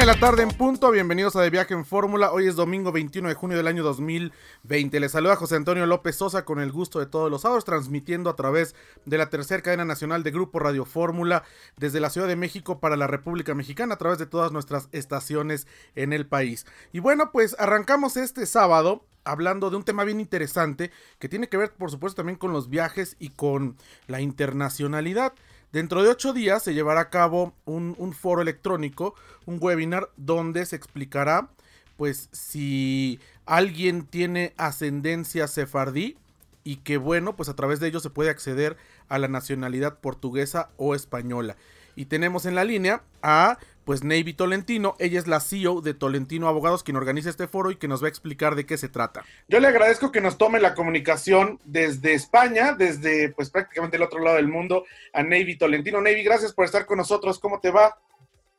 Una de la tarde en punto, bienvenidos a De Viaje en Fórmula. Hoy es domingo 21 de junio del año 2020. Les saluda José Antonio López Sosa con el gusto de todos los sábados, transmitiendo a través de la tercera cadena nacional de Grupo Radio Fórmula desde la Ciudad de México para la República Mexicana a través de todas nuestras estaciones en el país. Y bueno, pues arrancamos este sábado hablando de un tema bien interesante que tiene que ver, por supuesto, también con los viajes y con la internacionalidad. Dentro de ocho días se llevará a cabo un, foro electrónico, un webinar donde se explicará pues si alguien tiene ascendencia sefardí y que bueno pues a través de ello se puede acceder a la nacionalidad portuguesa o española. Y tenemos en la línea a pues Navy Tolentino, ella es la CEO de Tolentino Abogados, quien organiza este foro y que nos va a explicar de qué se trata. Yo le agradezco que nos tome la comunicación desde España, desde pues prácticamente el otro lado del mundo, a Navy Tolentino. Navy, gracias por estar con nosotros, ¿cómo te va?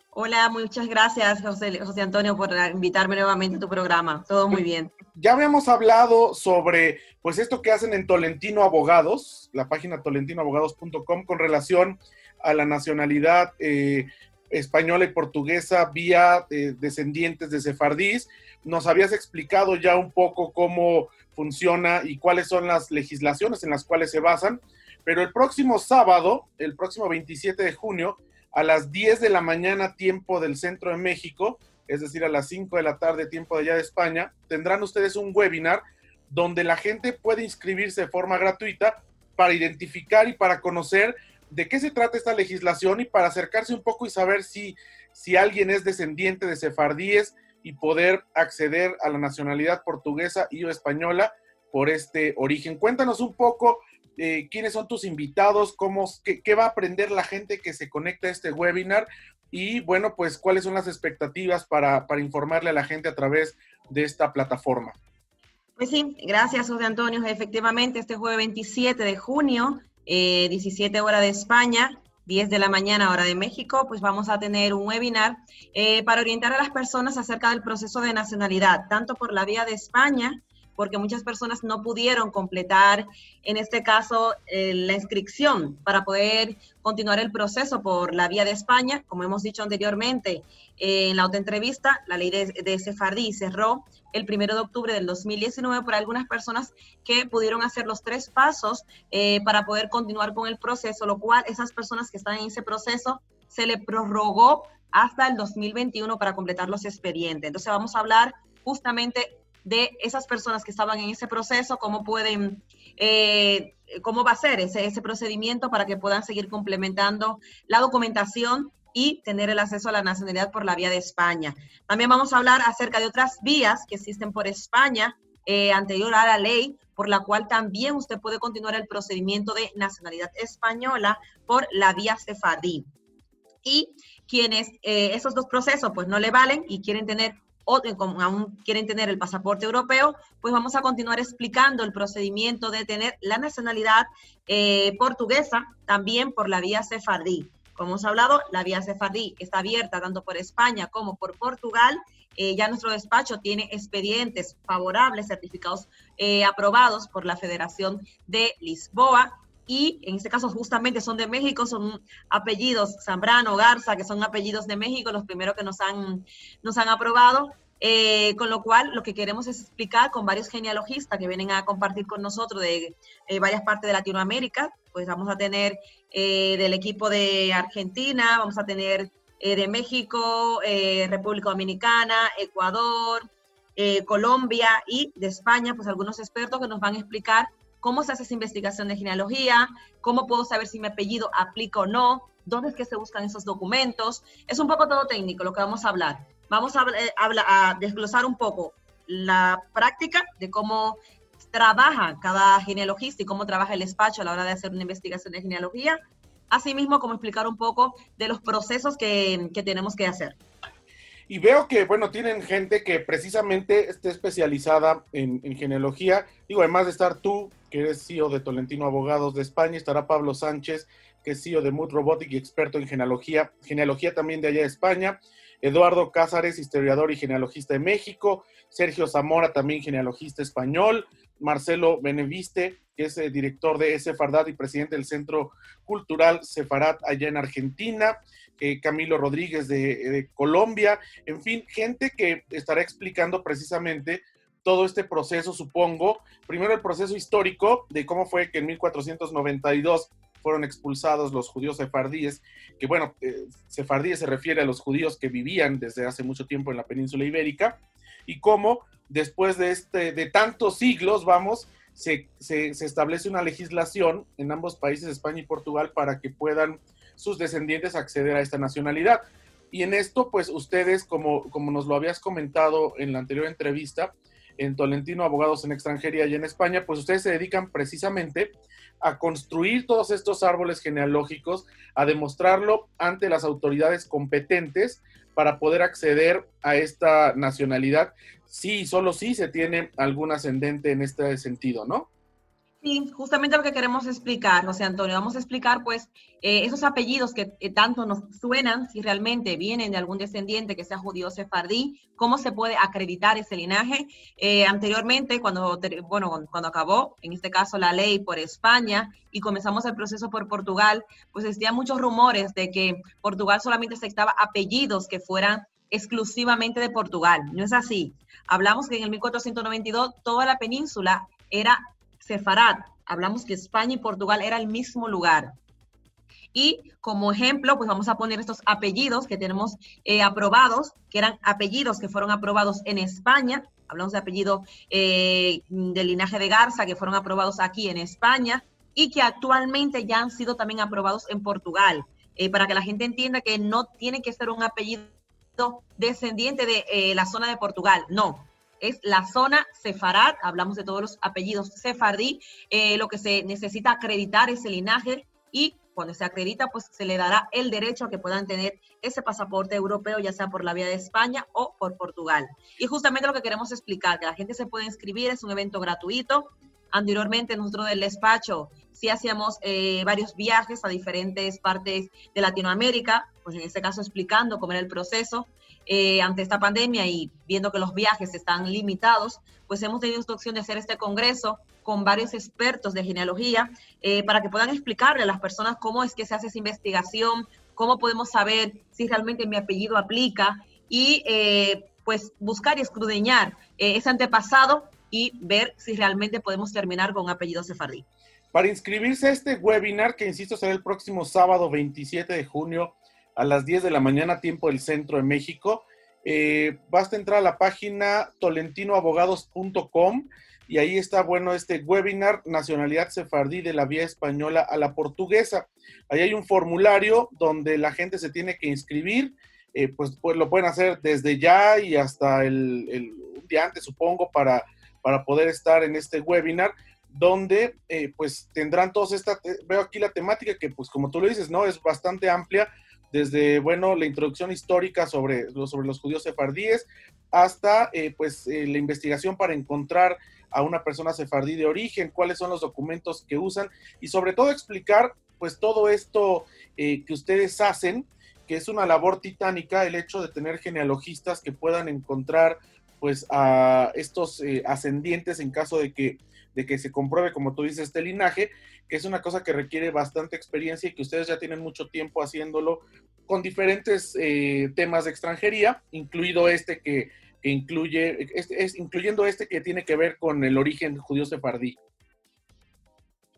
Hola, muchas gracias José, José Antonio por invitarme nuevamente a tu programa. Todo muy bien. Ya habíamos hablado sobre pues esto que hacen en Tolentino Abogados, la página tolentinoabogados.com con relación a la nacionalidad eh, española y portuguesa vía eh, descendientes de sefardís. Nos habías explicado ya un poco cómo funciona y cuáles son las legislaciones en las cuales se basan, pero el próximo sábado, el próximo 27 de junio, a las 10 de la mañana tiempo del centro de México, es decir, a las 5 de la tarde tiempo de allá de España, tendrán ustedes un webinar donde la gente puede inscribirse de forma gratuita para identificar y para conocer de qué se trata esta legislación y para acercarse un poco y saber si, si alguien es descendiente de sefardíes y poder acceder a la nacionalidad portuguesa y o española por este origen. Cuéntanos un poco eh, quiénes son tus invitados, cómo, qué, qué, va a aprender la gente que se conecta a este webinar y bueno, pues cuáles son las expectativas para, para informarle a la gente a través de esta plataforma. Pues sí, gracias José Antonio. Efectivamente, este jueves 27 de junio 17 eh, horas de España, 10 de la mañana hora de México, pues vamos a tener un webinar eh, para orientar a las personas acerca del proceso de nacionalidad, tanto por la vía de España, porque muchas personas no pudieron completar, en este caso, eh, la inscripción para poder continuar el proceso por la vía de España. Como hemos dicho anteriormente en la otra entrevista, la ley de, de cerró el primero de octubre del 2019 por algunas personas que pudieron hacer los tres pasos eh, para poder continuar con el proceso, lo cual esas personas que están en ese proceso se le prorrogó hasta el 2021 para completar los expedientes. Entonces vamos a hablar justamente de esas personas que estaban en ese proceso, cómo pueden, eh, cómo va a ser ese, ese procedimiento para que puedan seguir complementando la documentación y tener el acceso a la nacionalidad por la vía de España. También vamos a hablar acerca de otras vías que existen por España eh, anterior a la ley, por la cual también usted puede continuar el procedimiento de nacionalidad española por la vía cefadí. Y quienes eh, esos dos procesos pues no le valen y quieren tener o como aún quieren tener el pasaporte europeo, pues vamos a continuar explicando el procedimiento de tener la nacionalidad eh, portuguesa también por la vía cefardí. Como hemos hablado, la vía Cefardí está abierta tanto por España como por Portugal. Eh, ya nuestro despacho tiene expedientes favorables, certificados eh, aprobados por la Federación de Lisboa. Y en este caso justamente son de México, son apellidos Zambrano, Garza, que son apellidos de México, los primeros que nos han, nos han aprobado. Eh, con lo cual, lo que queremos es explicar con varios genealogistas que vienen a compartir con nosotros de varias partes de Latinoamérica, pues vamos a tener eh, del equipo de Argentina, vamos a tener eh, de México, eh, República Dominicana, Ecuador, Colombia y de España, pues algunos expertos que nos van a explicar cómo se hace esa investigación de genealogía, cómo puedo saber si mi apellido aplica o no, dónde es que se buscan esos documentos. Es un poco todo técnico lo que vamos a hablar. Vamos a, a desglosar un poco la práctica de cómo trabaja cada genealogista y cómo trabaja el despacho a la hora de hacer una investigación de genealogía. asimismo como explicar un poco de los procesos que, que tenemos que hacer. Y veo que, bueno, tienen gente que precisamente esté especializada en, en, genealogía. Digo, además de estar tú, que eres CEO de Tolentino Abogados de España, estará Pablo Sánchez, que es CEO de Mood Robotic y experto en genealogía, genealogía también de allá de España. Eduardo Cázares, historiador y genealogista de México. Sergio Zamora, también genealogista español. Marcelo Beneviste, que es el eh, director de Sefarad y presidente del Centro Cultural Sefarad allá en Argentina. Camilo Rodríguez de, Colombia, en fin, gente que estará explicando precisamente todo este proceso, supongo. Primero el proceso histórico de cómo fue que en 1492 fueron expulsados los judíos sefardíes, que bueno, eh, sefardíes se refiere a los judíos que vivían desde hace mucho tiempo en la península ibérica, y cómo después de, este, de tantos siglos, vamos, se, se establece una legislación en ambos países, España y Portugal, para que puedan sus descendientes acceder a esta nacionalidad. Y en esto, pues ustedes, como, como nos lo habías comentado en la anterior entrevista, en Tolentino Abogados en Extranjería y en España, pues ustedes se dedican precisamente a construir todos estos árboles genealógicos, a demostrarlo ante las autoridades competentes para poder acceder a esta nacionalidad, sí, solo si se tiene algún ascendente en este sentido, ¿no? Sí, justamente lo que queremos explicar, José Antonio. Vamos a explicar, pues, eh, esos apellidos que eh, tanto nos suenan, si realmente vienen de algún descendiente que sea judío sefardí, cómo se puede acreditar ese linaje. Eh, anteriormente, cuando, bueno, cuando acabó, en este caso, la ley por España y comenzamos el proceso por Portugal, pues existían muchos rumores de que Portugal solamente aceptaba apellidos que fueran exclusivamente de Portugal. No es así. Hablamos que en el 1492 toda la península era Sefarad. Hablamos que España y Portugal era el mismo lugar. Y como ejemplo, pues vamos a poner estos apellidos que tenemos eh, aprobados, que eran apellidos que fueron aprobados en España. Hablamos de apellido eh, del linaje de Garza, que fueron aprobados aquí en España y que actualmente ya han sido también aprobados en Portugal. Eh, para que la gente entienda que no tiene que ser un apellido descendiente de la zona de Portugal, no, es la zona sefarad, hablamos de todos los apellidos sefardí, eh, lo que se necesita acreditar ese linaje y cuando se acredita, pues se le dará el derecho a que puedan tener ese pasaporte europeo, ya sea por la vía de España o por Portugal. Y justamente lo que queremos explicar, que la gente se puede inscribir, es un evento gratuito. Anteriormente nosotros del despacho sí hacíamos eh, varios viajes a diferentes partes de Latinoamérica, pues en este caso explicando cómo era el proceso. Eh, ante esta pandemia y viendo que los viajes están limitados, pues hemos tenido instrucción de hacer este congreso con varios expertos de genealogía eh, para que puedan explicarle a las personas cómo es que se hace esa investigación, cómo podemos saber si realmente mi apellido aplica y eh, pues buscar y escudriñar ese antepasado y ver si realmente podemos terminar con un apellido sefardí. Para inscribirse a este webinar, que insisto será el próximo sábado 27 de junio a las 10 de la mañana, tiempo del centro de México. Eh, basta entrar a la página tolentinoabogados.com y ahí está, bueno, este webinar Nacionalidad Sefardí de la Vía Española a la Portuguesa. Ahí hay un formulario donde la gente se tiene que inscribir, eh, pues, pues, lo pueden hacer desde ya y hasta el, día antes, supongo, para, para poder estar en este webinar donde eh, pues tendrán todos esta, veo aquí la temática que pues como tú lo dices, ¿no? Es bastante amplia, desde, bueno, la introducción histórica sobre, sobre los judíos sefardíes hasta, eh, pues, eh, la investigación para encontrar a una persona sefardí de origen, cuáles son los documentos que usan y sobre todo explicar, pues, todo esto eh, que ustedes hacen, que es una labor titánica, el hecho de tener genealogistas que puedan encontrar, pues, a estos ascendientes en caso de que de que se compruebe, como tú dices, este linaje, que es una cosa que requiere bastante experiencia y que ustedes ya tienen mucho tiempo haciéndolo con diferentes eh, temas de extranjería, incluido este que, incluye, este, es, incluyendo este que tiene que ver con el origen judío sefardí.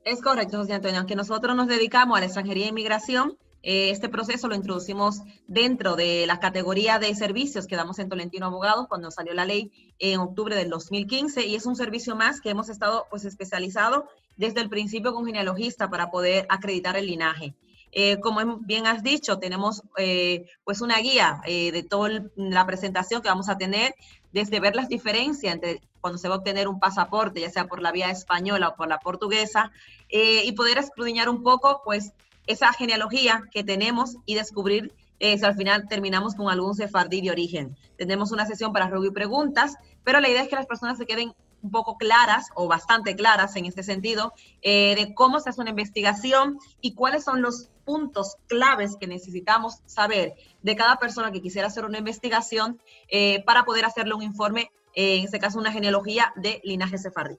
Es correcto, José Antonio, aunque nosotros nos dedicamos a la extranjería e inmigración, eh, este proceso lo introducimos dentro de la categoría de servicios que damos en Tolentino Abogados cuando salió la ley en octubre del 2015 y es un servicio más que hemos estado pues especializado desde el principio con genealogista para poder acreditar el linaje. Eh, como bien has dicho, tenemos eh, pues una guía de toda la presentación que vamos a tener, desde ver las diferencias entre cuando se va a obtener un pasaporte, ya sea por la vía española o por la portuguesa, y poder escudriñar un poco, pues, esa genealogía que tenemos y descubrir eh, si al final terminamos con algún sefardí de origen. Tendremos una sesión para preguntas, pero la idea es que las personas se queden un poco claras o bastante claras en este sentido eh, de cómo se hace una investigación y cuáles son los puntos claves que necesitamos saber de cada persona que quisiera hacer una investigación eh, para poder hacerle un informe, en este caso una genealogía de linaje sefardí.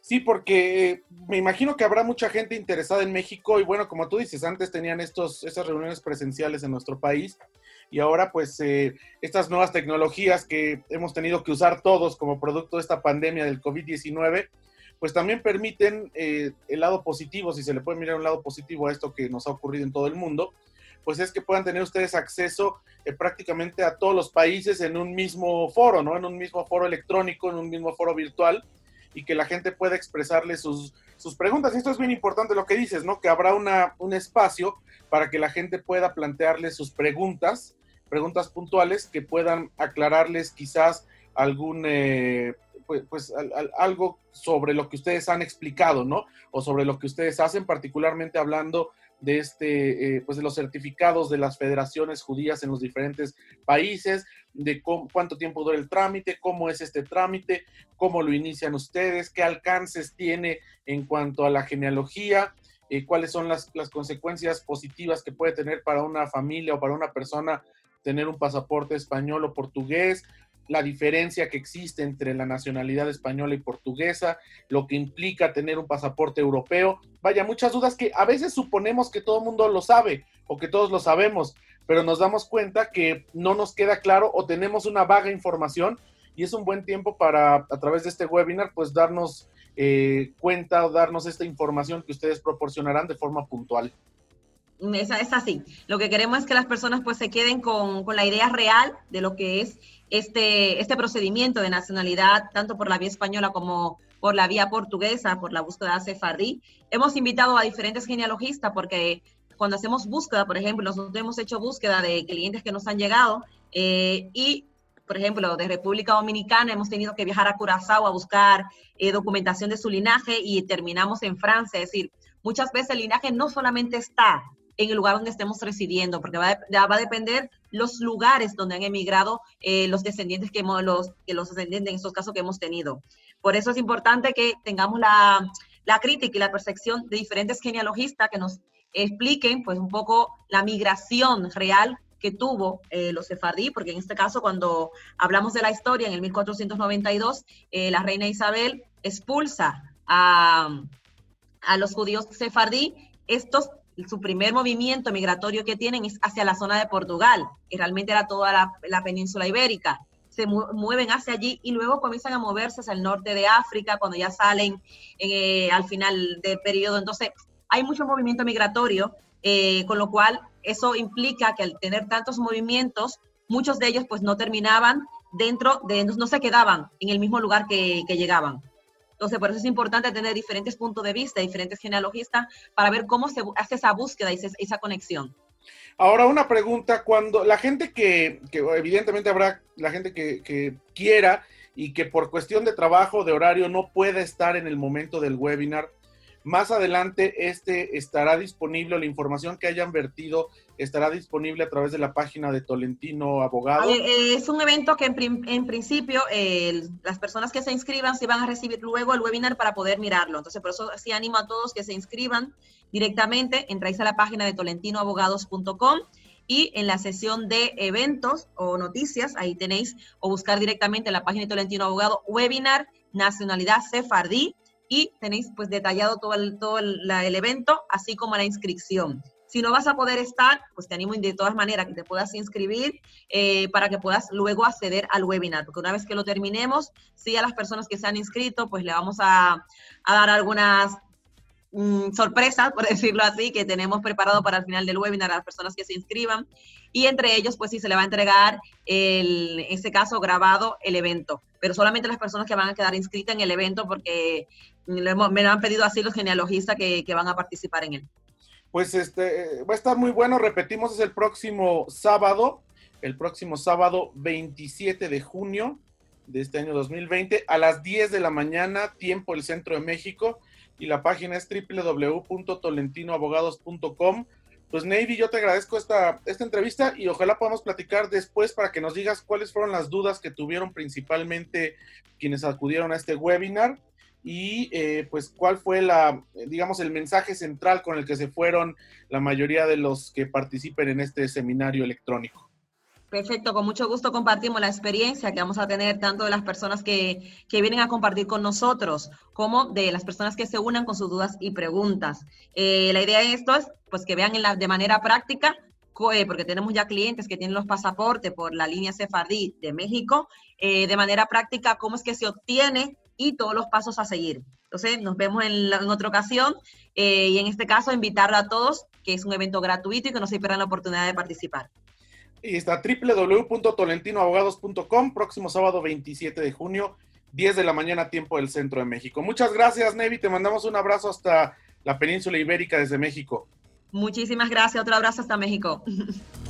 Sí, porque me imagino que habrá mucha gente interesada en México y bueno, como tú dices, antes tenían estos, esas reuniones presenciales en nuestro país y ahora pues eh, estas nuevas tecnologías que hemos tenido que usar todos como producto de esta pandemia del COVID-19, pues también permiten eh, el lado positivo, si se le puede mirar un lado positivo a esto que nos ha ocurrido en todo el mundo, pues es que puedan tener ustedes acceso eh, prácticamente a todos los países en un mismo foro, ¿no? En un mismo foro electrónico, en un mismo foro virtual y que la gente pueda expresarle sus, sus preguntas. Esto es bien importante lo que dices, ¿no? Que habrá una, un espacio para que la gente pueda plantearle sus preguntas, preguntas puntuales que puedan aclararles quizás algún, eh, pues, pues algo sobre lo que ustedes han explicado, ¿no? O sobre lo que ustedes hacen, particularmente hablando de este, eh, pues de los certificados de las federaciones judías en los diferentes países, de cuánto tiempo dura el trámite, cómo es este trámite, cómo lo inician ustedes, qué alcances tiene en cuanto a la genealogía, eh, cuáles son las, las, consecuencias positivas que puede tener para una familia o para una persona tener un pasaporte español o portugués, la diferencia que existe entre la nacionalidad española y portuguesa, lo que implica tener un pasaporte europeo. Vaya, muchas dudas que a veces suponemos que todo el mundo lo sabe o que todos lo sabemos, pero nos damos cuenta que no nos queda claro o tenemos una vaga información y es un buen tiempo para, a través de este webinar, pues darnos eh, cuenta o darnos esta información que ustedes proporcionarán de forma puntual. Es, es, así. Lo que queremos es que las personas pues se queden con, con la idea real de lo que es este, este procedimiento de nacionalidad, tanto por la vía española como por la vía portuguesa, por la búsqueda Sefardí. Hemos invitado a diferentes genealogistas porque cuando hacemos búsqueda, por ejemplo, nosotros hemos hecho búsqueda de clientes que nos han llegado eh, y, por ejemplo, de República Dominicana hemos tenido que viajar a Curazao a buscar eh, documentación de su linaje y terminamos en Francia. Es decir, muchas veces el linaje no solamente está en el lugar donde estemos residiendo, porque va, va a depender los lugares donde han emigrado eh, los descendientes que hemos, los, que los descendientes en estos casos que hemos tenido. Por eso es importante que tengamos la, la crítica y la percepción de diferentes genealogistas que nos expliquen pues un poco la migración real que tuvo eh, los sefardí, porque en este caso cuando hablamos de la historia, en el 1492, eh, la reina Isabel expulsa a, a los judíos sefardí, estos su primer movimiento migratorio que tienen es hacia la zona de Portugal, que realmente era toda la, península ibérica. Se mueven hacia allí y luego comienzan a moverse hacia el norte de África cuando ya salen eh, al final del periodo. Entonces, hay mucho movimiento migratorio, eh, con lo cual eso implica que al tener tantos movimientos, muchos de ellos pues no terminaban dentro de, no se quedaban en el mismo lugar que llegaban. Entonces, por eso es importante tener diferentes puntos de vista, diferentes genealogistas, para ver cómo se hace esa búsqueda y esa conexión. Ahora, una pregunta, cuando la gente que, evidentemente habrá la gente que, que, quiera y que por cuestión de trabajo, de horario, no pueda estar en el momento del webinar, más adelante este estará disponible, la información que hayan vertido estará disponible a través de la página de Tolentino Abogado. Eh, es un evento que en, principio las personas que se inscriban se van a recibir luego el webinar para poder mirarlo. Entonces, por eso sí animo a todos que se inscriban directamente, entráis a la página de tolentinoabogados.com y en la sesión de eventos o noticias, ahí tenéis, o buscar directamente en la página de Tolentino Abogado, webinar Nacionalidad Sefardí, y tenéis pues detallado todo el, todo el, evento, así como la inscripción. Si no vas a poder estar, pues te animo de todas maneras que te puedas inscribir eh, para que puedas luego acceder al webinar, porque una vez que lo terminemos, sí a las personas que se han inscrito, pues le vamos a, a dar algunas Mm, sorpresas, por decirlo así, que tenemos preparado para el final del webinar a las personas que se inscriban. Y entre ellos, pues sí, se le va a entregar, el, en este caso, grabado el evento. Pero solamente las personas que van a quedar inscritas en el evento, porque me lo han pedido así los genealogistas que, que van a participar en él. Pues este va a estar muy bueno, repetimos, es el próximo sábado, el próximo sábado 27 de junio de este año 2020, a las 10 de la mañana, tiempo el centro de México y la página es www.tolentinoabogados.com. Pues Navy, yo te agradezco esta, esta entrevista y ojalá podamos platicar después para que nos digas cuáles fueron las dudas que tuvieron principalmente quienes acudieron a este webinar y eh, pues cuál fue la, digamos, el mensaje central con el que se fueron la mayoría de los que participen en este seminario electrónico. Perfecto, con mucho gusto compartimos la experiencia que vamos a tener tanto de las personas que, vienen a compartir con nosotros como de las personas que se unan con sus dudas y preguntas. Eh, la idea de esto es pues que vean en la, de manera práctica, eh, porque tenemos ya clientes que tienen los pasaportes por la línea Sefardí de México, de manera práctica cómo es que se obtiene y todos los pasos a seguir. Entonces, nos vemos en, otra ocasión y en este caso invitar a todos, que es un evento gratuito y que no se pierdan la oportunidad de participar. Y está www.tolentinoabogados.com, próximo sábado 27 de junio, 10 de la mañana, tiempo del centro de México. Muchas gracias, Nevi. Te mandamos un abrazo hasta la península ibérica desde México. Muchísimas gracias. Otro abrazo hasta México.